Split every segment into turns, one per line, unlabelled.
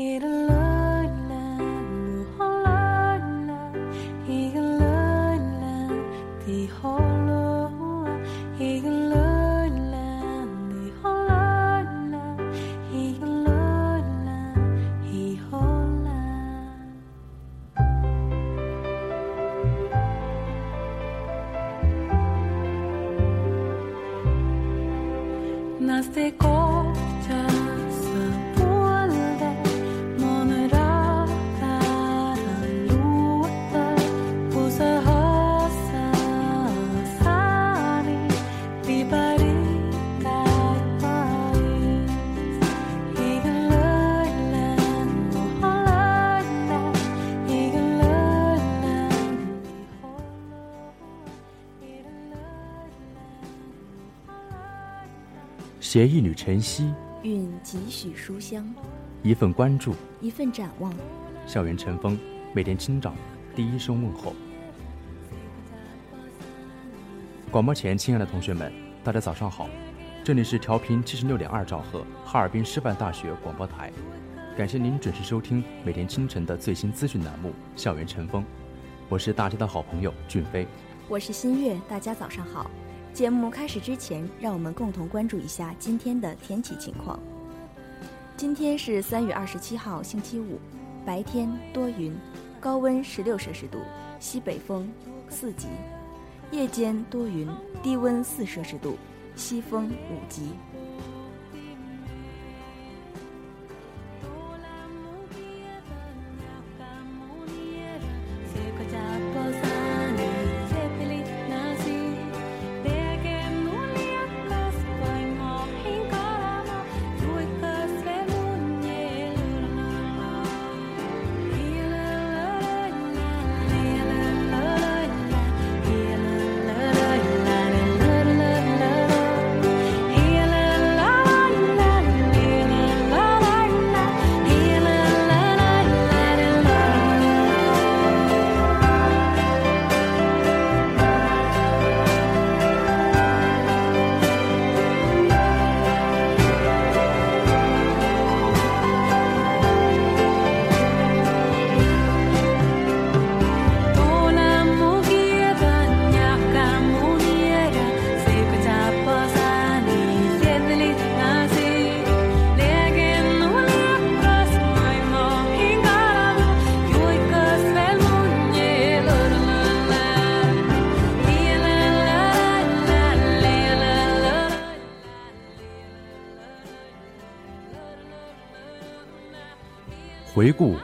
It'll love.
携一缕晨曦，
蕴几许书香，
一份关注，
一份展望。
校园晨风，每天清早第一声问候。广播前，亲爱的同学们，大家早上好，这里是调频七十六点二兆赫，哈尔滨师范大学广播台。感谢您准时收听每天清晨的最新资讯栏目《校园晨风》，我是大家的好朋友俊飞，
我是新月，大家早上好。节目开始之前，让我们共同关注一下今天的天气情况。今天是三月二十七号，星期五，白天多云，高温十六摄氏度，西北风四级；夜间多云，低温四摄氏度，西风五级。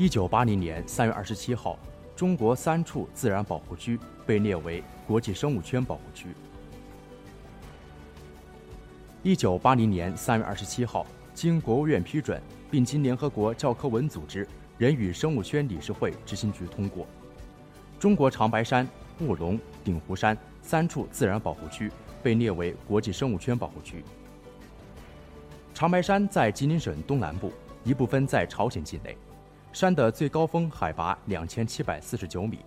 一九八零年三月二十七号，中国三处自然保护区被列为国际生物圈保护区。一九八零年三月二十七号，经国务院批准，并经联合国教科文组织人与生物圈理事会执行局通过，中国长白山、卧龙、鼎湖山三处自然保护区被列为国际生物圈保护区。长白山在吉林省东南部，一部分在朝鲜境内。山的最高峰海拔两千七百四十九米，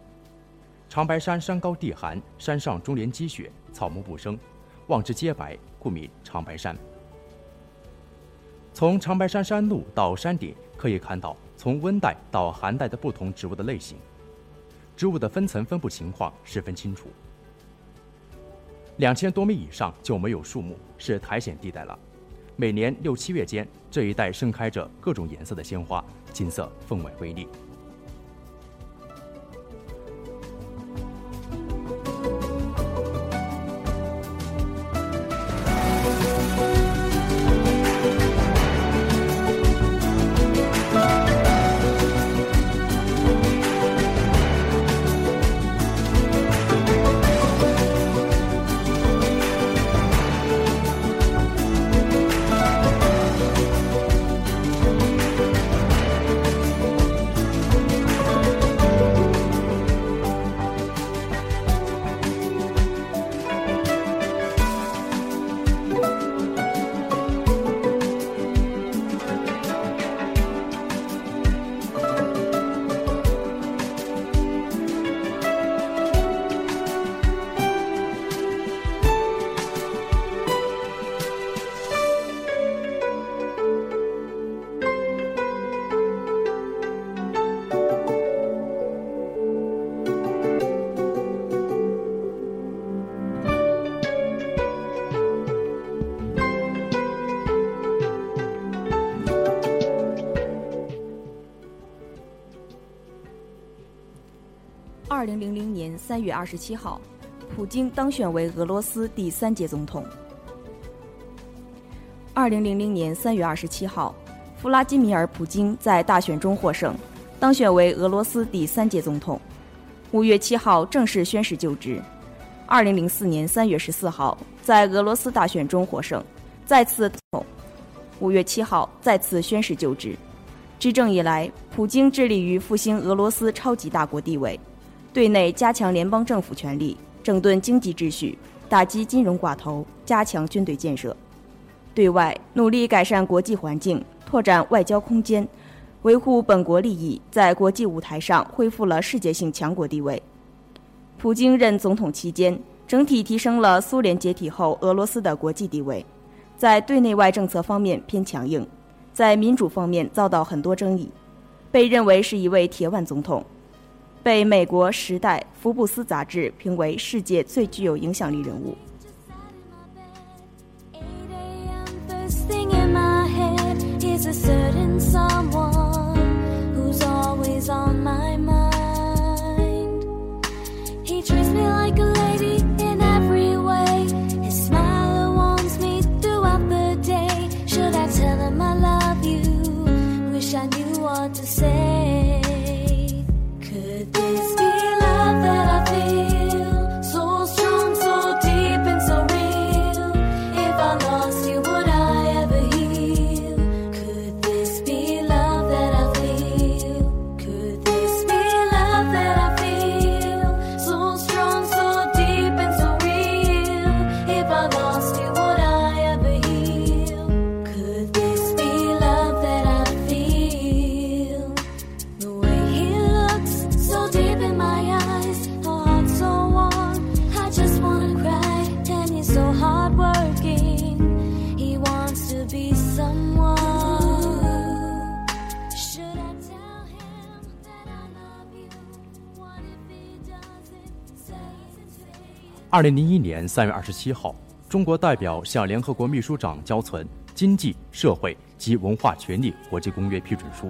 长白山山高地寒，山上终年积雪，草木不生，望之皆白，故名长白山。从长白山山路到山顶，可以看到从温带到寒带的不同植物的类型，植物的分层分布情况十分清楚。两千多米以上就没有树木，是苔藓地带了。每年六七月间，这一带盛开着各种颜色的鲜花，金色分外瑰丽。
三月二十七号，普京当选为俄罗斯第三届总统。二零零零年三月二十七号，弗拉基米尔·普京在大选中获胜，当选为俄罗斯第三届总统。五月七号正式宣誓就职。二零零四年三月十四号，在俄罗斯大选中获胜，再次统。五月七号再次宣誓就职。执政以来，普京致力于复兴俄罗斯超级大国地位。对内加强联邦政府权力，整顿经济秩序，打击金融寡头，加强军队建设；对外努力改善国际环境，拓展外交空间，维护本国利益，在国际舞台上恢复了世界性强国地位。普京任总统期间，整体提升了苏联解体后俄罗斯的国际地位，在对内外政策方面偏强硬，在民主方面遭到很多争议，被认为是一位铁腕总统。被美国《时代》《福布斯》杂志评为世界最具有影响力人物。
二零零一年三月二十七号，中国代表向联合国秘书长交存《经济社会及文化权利国际公约》批准书。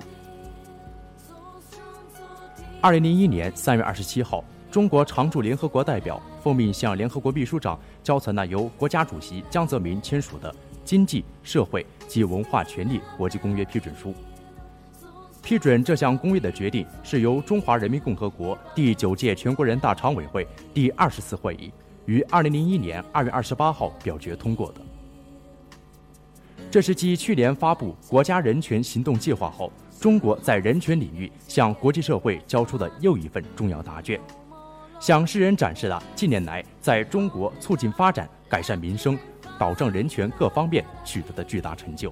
二零零一年三月二十七号，中国常驻联合国代表奉命向联合国秘书长交存了由国家主席江泽民签署的《经济社会及文化权利国际公约》批准书。批准这项公约的决定是由中华人民共和国第九届全国人大常委会第二十次会议于二零零一年二月二十八号表决通过的。这是继去年发布国家人权行动计划后，中国在人权领域向国际社会交出的又一份重要答卷，向世人展示了近年来在中国促进发展、改善民生、保障人权各方面取得的巨大成就。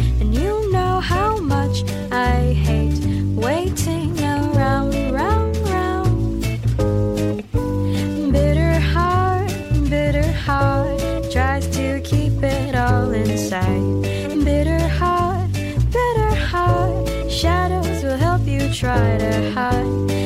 you know how much I hate waiting
around, round, round. Bitter heart, bitter heart, tries to keep it all inside. Bitter heart, bitter heart, shadows will help you try to hide.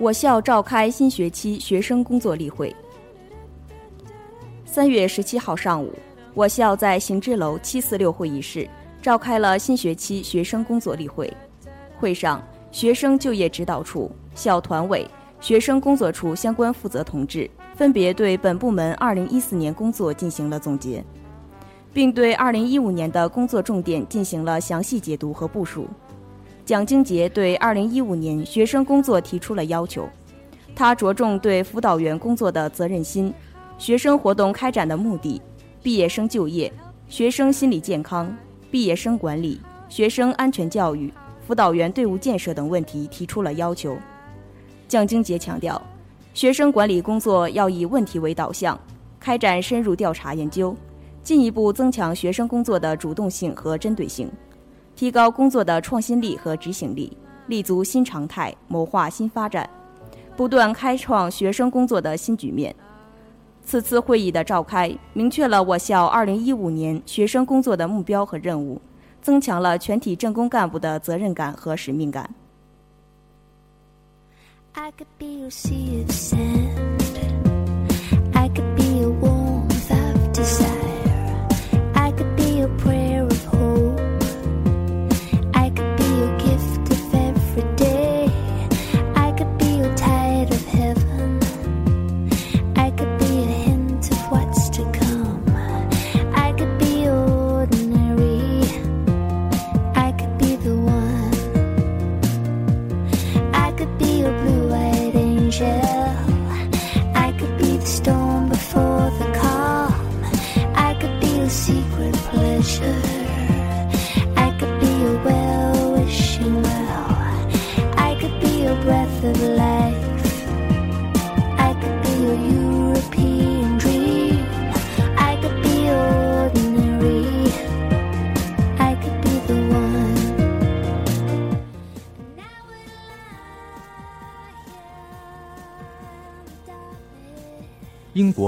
我校召开新学期学生工作例会。三月十七号上午。我校在行知楼七四六会议室召开了新学期学生工作例会。会上，学生就业指导处、校团委、学生工作处相关负责同志分别对本部门二零一四年工作进行了总结，并对二零一五年的工作重点进行了详细解读和部署。蒋经杰对二零一五年学生工作提出了要求，他着重对辅导员工作的责任心、学生活动开展的目的。毕业生就业、学生心理健康、毕业生管理、学生安全教育、辅导员队伍建设等问题提出了要求。蒋经杰强调，学生管理工作要以问题为导向，开展深入调查研究，进一步增强学生工作的主动性和针对性，提高工作的创新力和执行力，立足新常态，谋划新发展，不断开创学生工作的新局面。此次会议的召开，明确了我校2015年学生工作的目标和任务，增强了全体政工干部的责任感和使命感。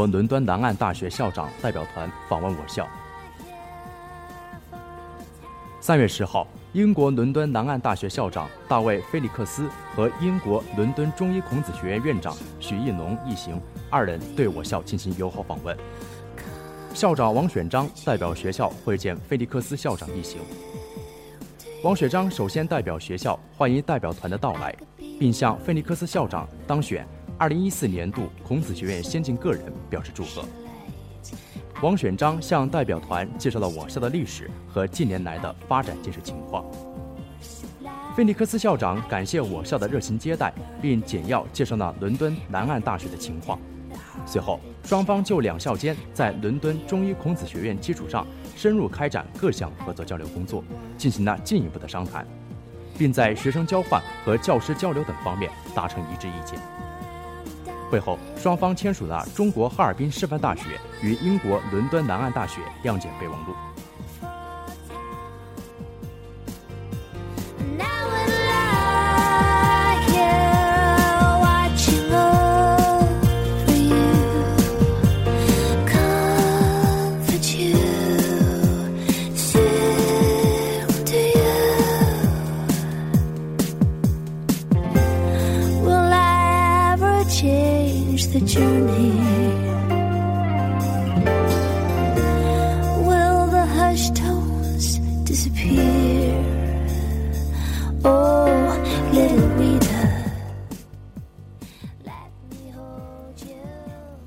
国伦敦南岸大学校长代表团访问我校。三月十号，英国伦敦南岸大学校长大卫·菲利克斯和英国伦敦中医孔子学院院长许义农一行二人对我校进行友好访问。校长王选章代表学校会见菲利克斯校长一行。王选章首先代表学校欢迎代表团的到来，并向菲利克斯校长当选2014年度孔子学院先进个人表示祝贺。王选章向代表团介绍了我校的历史和近年来的发展建设情况。菲尼克斯校长感谢我校的热情接待，并简要介绍了伦敦南岸大学的情况。随后，双方就两校间在伦敦中医孔子学院基础上深入开展各项合作交流工作进行了进一步的商谈，并在学生交换和教师交流等方面达成一致意见。会后，双方签署了中国哈尔滨师范大学与英国伦敦南岸大学谅解备忘录。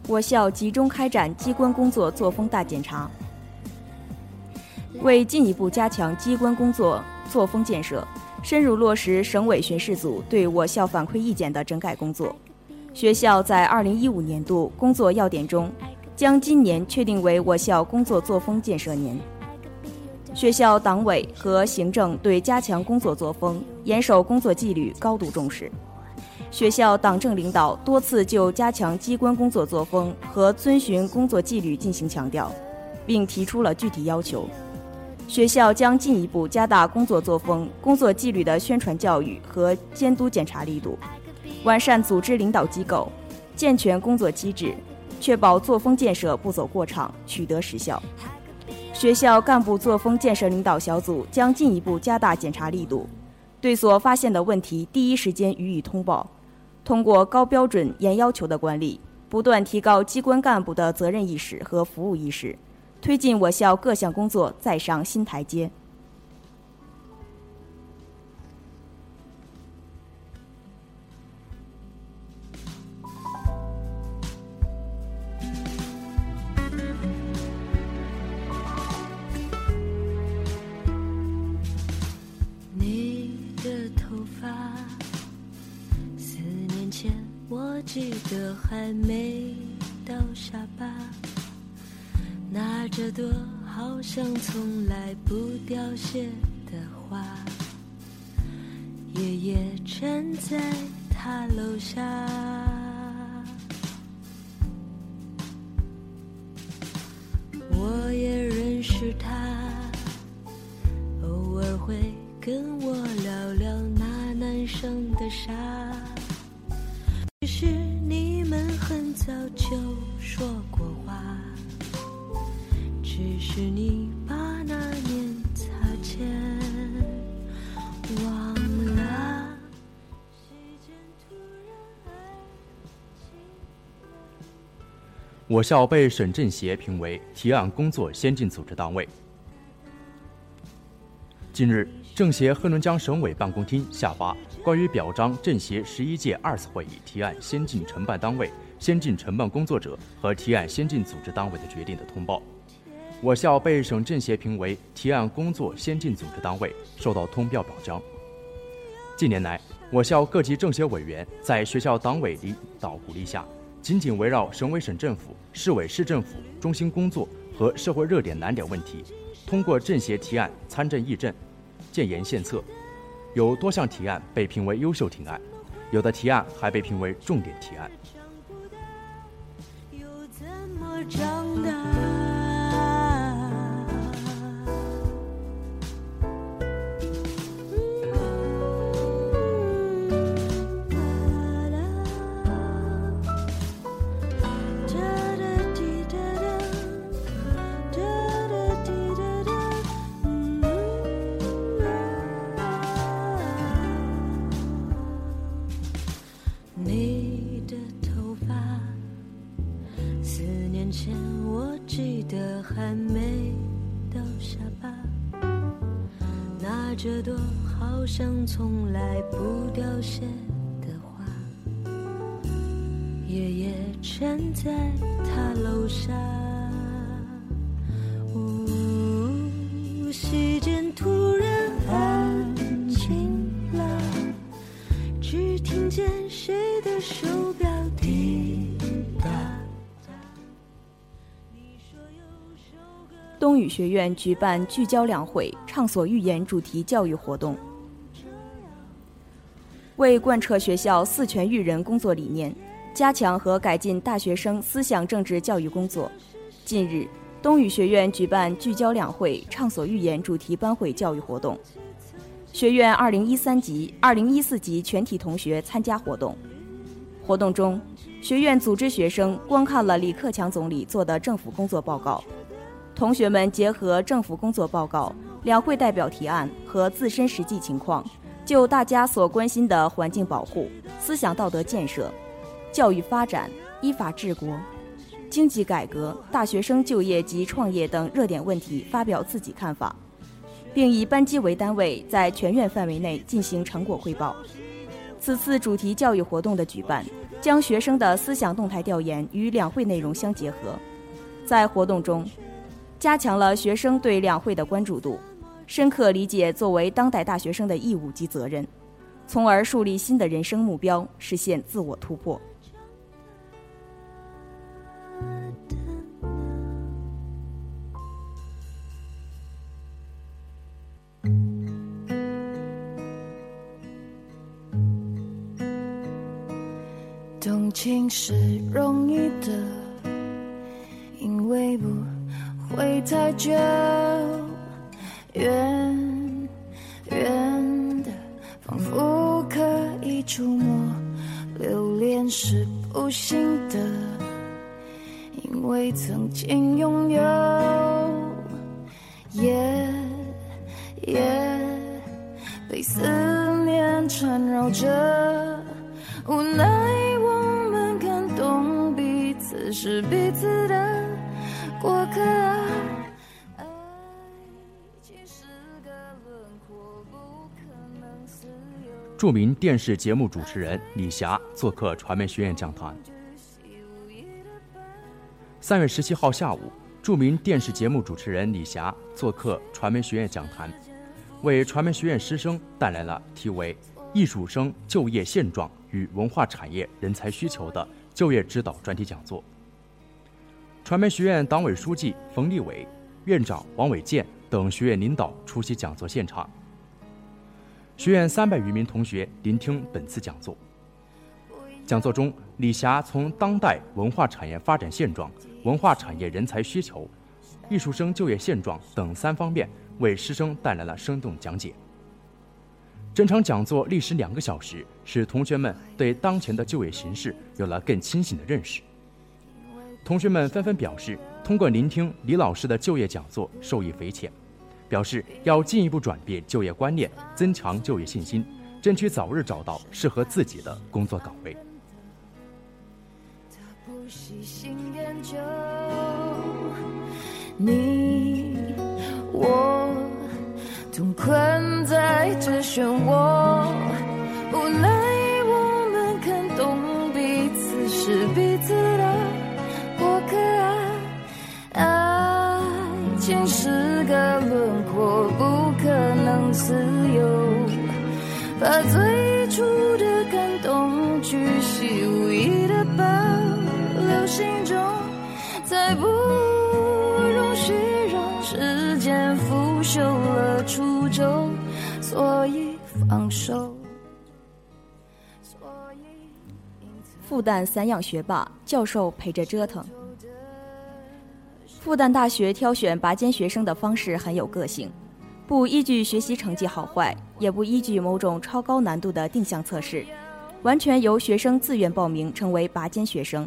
我校集中开展机关工作作风大检查，为进一步加强机关工作作风建设，深入落实省委巡视组对我校反馈意见的整改工作，学校在2015年度工作要点中，将今年确定为我校工作作风建设年。学校党委和行政对加强工作作风、严守工作纪律高度重视。学校党政领导多次就加强机关工作作风和遵循工作纪律进行强调，并提出了具体要求。学校将进一步加大工作作风、工作纪律的宣传教育和监督检查力度，完善组织领导机构，健全工作机制，确保作风建设不走过场，取得实效。学校干部作风建设领导小组将进一步加大检查力度，对所发现的问题第一时间予以通报。通过高标准、严要求的管理，不断提高机关干部的责任意识和服务意识，推进我校各项工作再上新台阶。
这还没到下巴，拿着朵好像从来不凋谢的花，爷爷站在他楼下，我
校被省政协评为提案工作先进组织单位。近日。政协黑龙江省委办公厅下发关于表彰政协十一届二次会议提案先进承办单位、先进承办工作者和提案先进组织单位的决定的通报。我校被省政协评为提案工作先进组织单位，受到通标表彰。近年来，我校各级政协委员在学校党委领导鼓励下，紧紧围绕省委省政府、市委市政府中心工作和社会热点难点问题，通过政协提案参政议政。建言献策，有多项提案被评为优秀提案，有的提案还被评为重点提案。
还
语学院举办聚焦两会，畅所欲言主题教育活动，为贯彻学校四全育人工作理念，加强和改进大学生思想政治教育工作。近日，东语学院举办聚焦两会、畅所欲言主题班会教育活动，学院2013级、2014级全体同学参加活动。活动中，学院组织学生观看了李克强总理做的政府工作报告。同学们结合政府工作报告、两会代表提案和自身实际情况，就大家所关心的环境保护、思想道德建设、教育发展、依法治国、经济改革、大学生就业及创业等热点问题发表自己看法，并以班级为单位，在全院范围内进行成果汇报。此次主题教育活动的举办，将学生的思想动态调研与两会内容相结合，在活动中。加强了学生对两会的关注度，深刻理解作为当代大学生的义务及责任，从而树立新的人生目标，实现自我突破。
动情是容易的，因为不。会太久，远远的，仿佛可以触摸。留恋是不幸的，因为曾经拥有，夜夜被思念缠绕着，无奈我们感动彼此是彼此的。过客
著名电视节目主持人李霞做客传媒学院讲坛。三月十七号下午，著名电视节目主持人李霞做客传媒学院讲坛，为传媒学院师生带来了题为“艺术生就业现状与文化产业人才需求”的就业指导专题讲座。传媒学院党委书记冯立伟、院长王伟健等学院领导出席讲座现场。学院三百余名同学聆听本次讲座。讲座中，李霞从当代文化产业发展现状、文化产业人才需求、艺术生就业现状等三方面为师生带来了生动讲解。整场讲座历时两个小时，使同学们对当前的就业形势有了更清醒的认识。同学们纷纷表示，通过聆听李老师的就业讲座，受益匪浅，表示要进一步转变就业观念，增强就业信心，争取早日找到适合自己的工作岗位。
你我同困在这漩涡，无奈是个轮廓，不可能自由。把最初的感动，巨细无遗的保留心中，再不容许让时间腐朽了初衷，所以放手。
复旦散养学霸，教授陪着折腾。复旦大学挑选拔尖学生的方式很有个性，不依据学习成绩好坏，也不依据某种超高难度的定向测试，完全由学生自愿报名成为拔尖学生。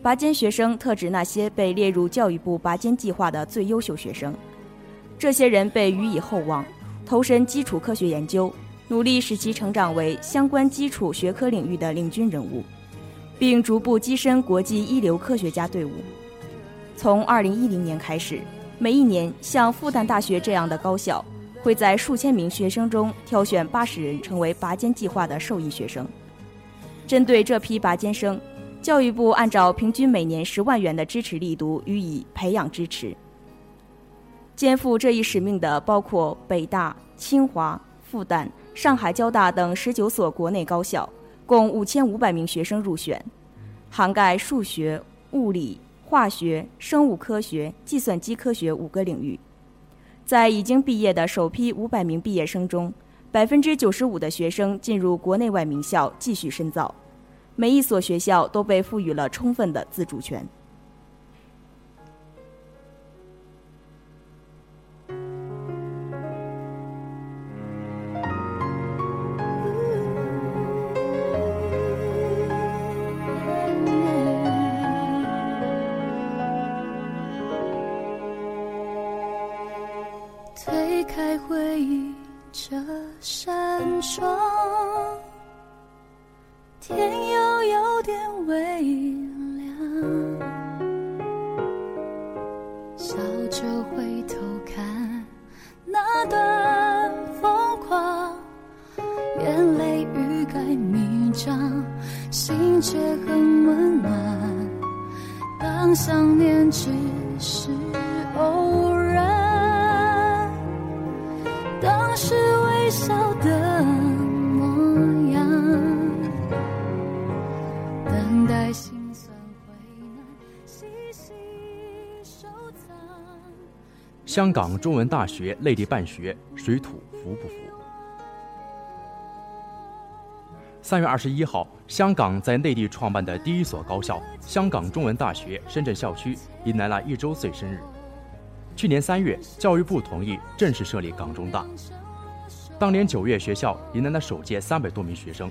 拔尖学生特指那些被列入教育部拔尖计划的最优秀学生，这些人被予以厚望，投身基础科学研究，努力使其成长为相关基础学科领域的领军人物，并逐步跻身国际一流科学家队伍。从2010年开始，每一年像复旦大学这样的高校，会在数千名学生中挑选80人成为拔尖计划的受益学生。针对这批拔尖生，教育部按照平均每年十万元的支持力度予以培养支持。肩负这一使命的包括北大、清华、复旦、上海交大等十九所国内高校，共五千五百名学生入选，涵盖数学、物理、化学、生物科学、计算机科学五个领域。在已经毕业的首批五百名毕业生中，百分之九十五的学生进入国内外名校继续深造，每一所学校都被赋予了充分的自主权。
微凉，笑着回头看那段疯狂，眼泪欲盖弥彰，心却很温暖。当想念只是偶然，当时微笑的
香港中文大学内地办学水土服不服？三月二十一号，香港在内地创办的第一所高校——香港中文大学深圳校区迎来了一周岁生日。去年三月，教育部同意正式设立港中大。当年九月，学校迎来了首届三百多名学生。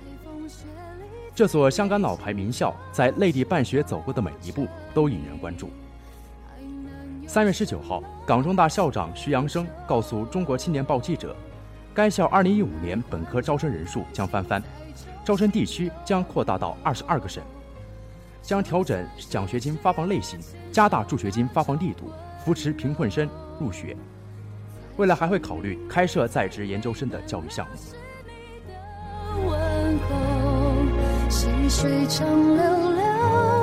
这所香港老牌名校在内地办学走过的每一步都引人关注。三月十九号，港中大校长徐阳生告诉中国青年报记者，该校二零一五年本科招生人数将翻番，招生地区将扩大到二十二个省，将调整奖学金发放类型，加大助学金发放力度，扶持贫困生入学。未来还会考虑开设在职研究生的教育项目。
细水长流流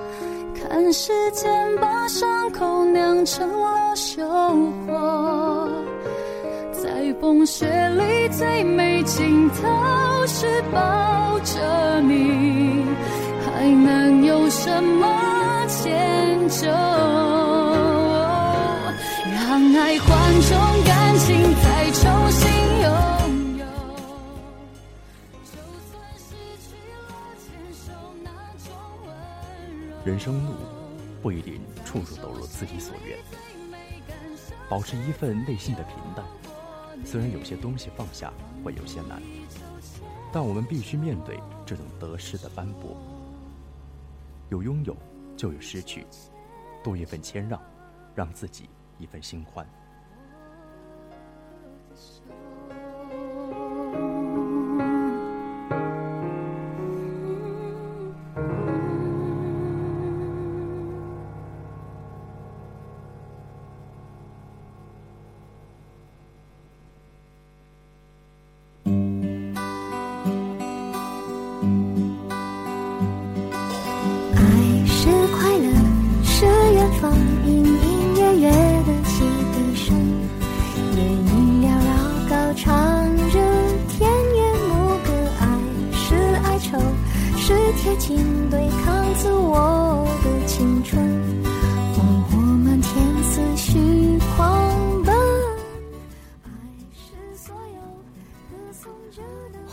看时间把伤口酿成了收获。在风雪里最美镜头是抱着你，还能有什么迁就？让爱换种感情
人生路不一定处处都如自己所愿，保持一份内心的平淡，虽然有些东西放下会有些难，但我们必须面对这种得失的斑驳。有拥有，就有失去，多一份谦让，让自己一份心宽。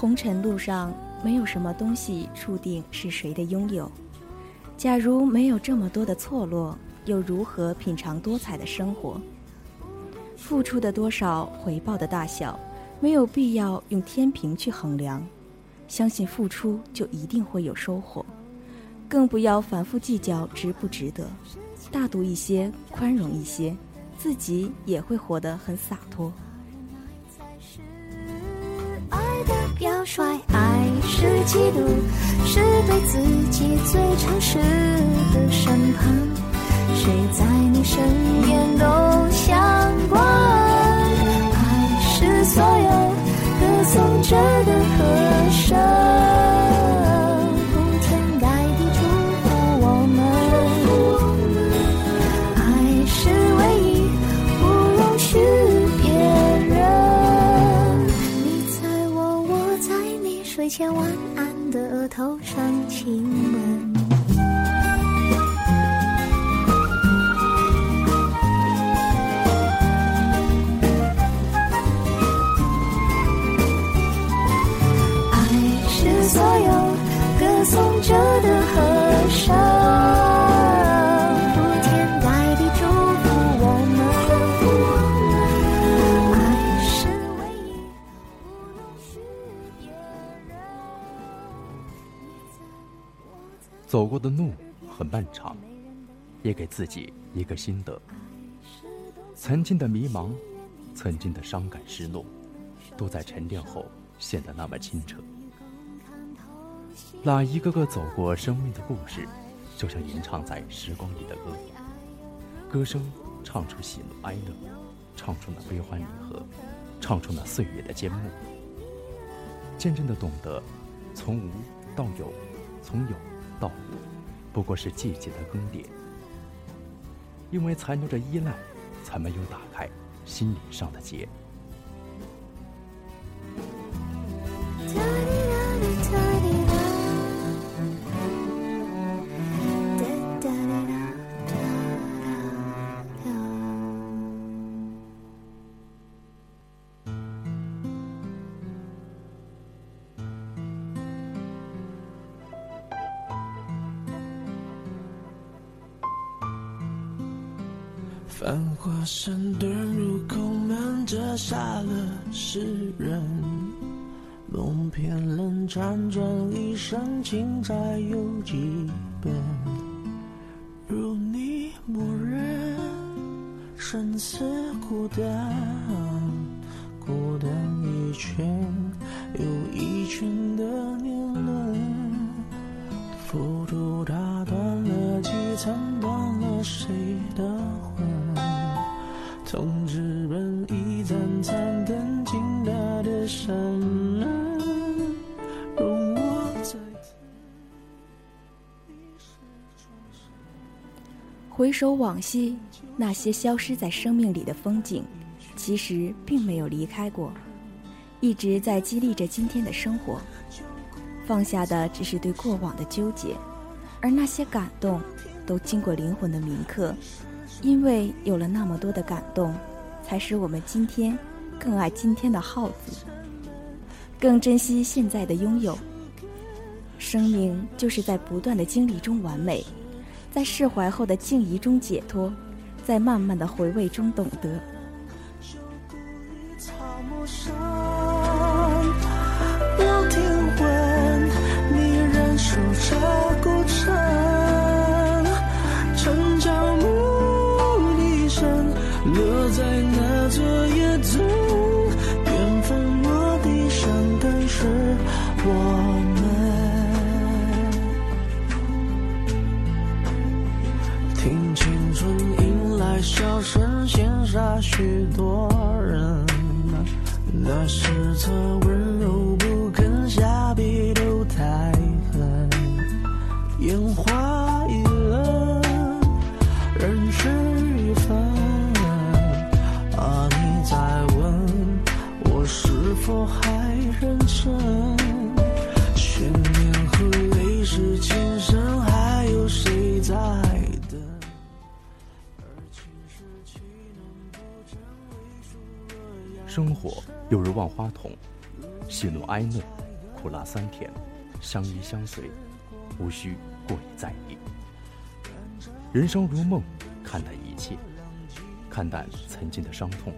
红尘路上，没有什么东西注定是谁的拥有。假如没有这么多的错落，又如何品尝多彩的生活？付出的多少，回报的大小，没有必要用天平去衡量。相信付出就一定会有收获，更不要反复计较值不值得。大度一些，宽容一些，自己也会活得很洒脱。
的表率，爱是嫉妒，是对自己最诚实的审判。谁在你身边都相关。爱是所有歌颂者的和声，睡前晚安的额头上亲吻。的
路很漫长，也给自己一个心得。曾经的迷茫，曾经的伤感失落，都在沉淀后显得那么清澈。那一个个走过生命的故事，就像吟唱在时光里的歌。歌声唱出喜怒哀乐，唱出那悲欢离合，唱出那岁月的缄默。渐渐的懂得，从无到有，从有到无，不过是季节的更迭。因为残留着依赖，才没有打开心灵上的结。
繁华山遁入空门折煞了诗人，梦偏冷辗转一生情债有几本？如你默认，生死孤单，孤单一圈
回首往昔，那些消失在生命里的风景，其实并没有离开过，一直在激励着今天的生活。放下的只是对过往的纠结，而那些感动，都经过灵魂的铭刻。因为有了那么多的感动，才使我们今天更爱今天的耗子，更珍惜现在的拥有。生命就是在不断的经历中完美，在释怀后的静怡中解脱，在慢慢的回味中懂得。
许多人，那是他
生活犹如万花筒，喜怒哀乐，苦辣酸甜，相依相随，无需过于在意。人生如梦，看淡一切，看淡曾经的伤痛，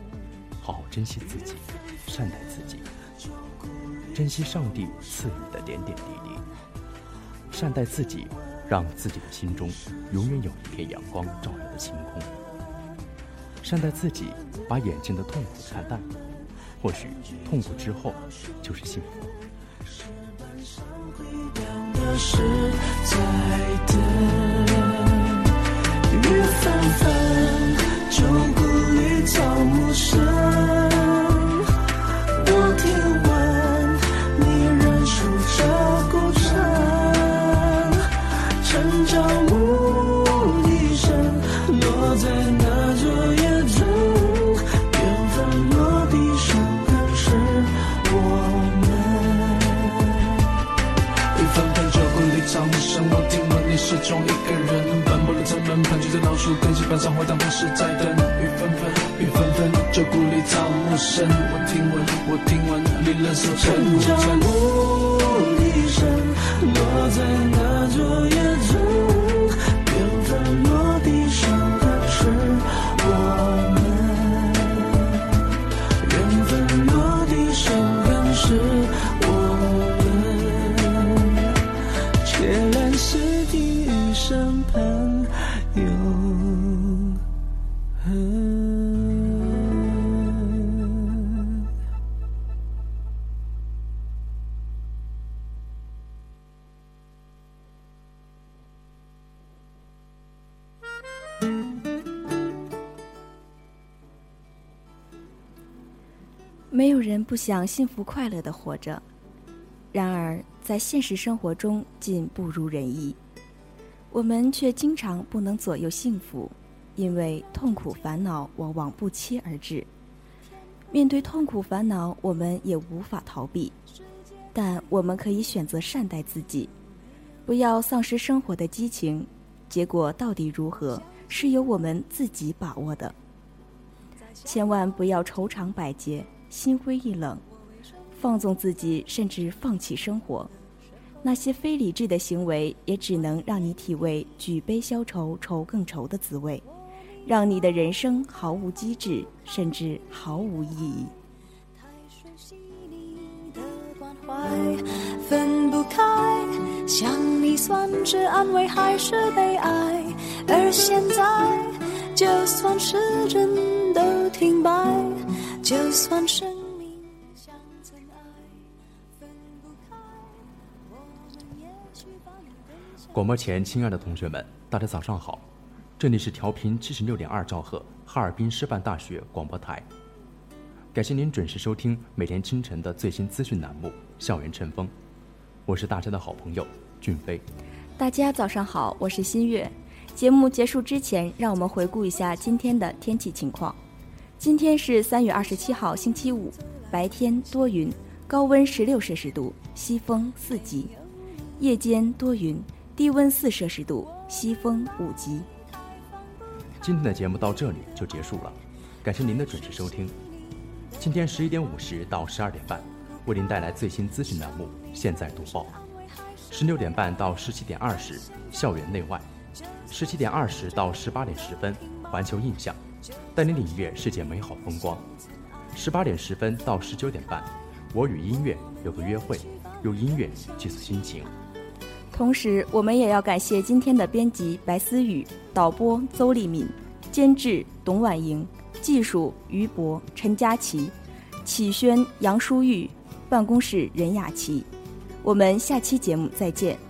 好好珍惜自己，善待自己，珍惜上帝赐予的点点滴滴，善待自己，让自己的心中永远有一片阳光照耀的晴空。善待自己，把眼前的痛苦看淡，或许痛苦之后就是幸福。
的是在等，雨纷纷，旧故里草木深。老树根，基本上回荡不是在等。雨纷纷，雨纷纷，旧故里草木深，我听闻，我听闻你忍受沉沉。牧笛声落在那
座野村不想幸福快乐的活着，然而在现实生活中竟不如人意。我们却经常不能左右幸福，因为痛苦烦恼往往不期而至。面对痛苦烦恼，我们也无法逃避，但我们可以选择善待自己，不要丧失生活的激情。结果到底如何，是由我们自己把握的。千万不要愁肠百结，心灰意冷，放纵自己，甚至放弃生活。那些非理智的行为，也只能让你体味举杯消愁，愁更愁的滋味，让你的人生毫无机智，甚至毫无意义。
分不开，想你算是安慰还是悲哀？而现在，就算时针都停摆，就算生命像尘埃，分不开，我们也许反更
广播前，亲爱的同学们，大家早上好，这里是调频七十六点二兆赫哈尔滨师范大学广播台，感谢您准时收听每天清晨的最新资讯栏目《校园晨风》，我是大家的好朋友俊飞。
大家早上好，我是新月。节目结束之前，让我们回顾一下今天的天气情况。今天是三月二十七号，星期五，白天多云，高温十六摄氏度，西风四级；夜间多云，低温四摄氏度，西风五级。
今天的节目到这里就结束了，感谢您的准时收听。今天十一点五十到十二点半，为您带来最新资讯栏目《现在读报》；十六点半到十七点二十，校园内外；十七点二十到十八点十分，环球印象，带你领略世界美好风光；十八点十分到十九点半，我与音乐有个约会，用音乐寄宿心情。
同时，我们也要感谢今天的编辑白思雨、导播邹丽敏、监制董婉莹、技术于博、陈佳琪、启轩、杨淑玉、办公室任雅琪。我们下期节目再见。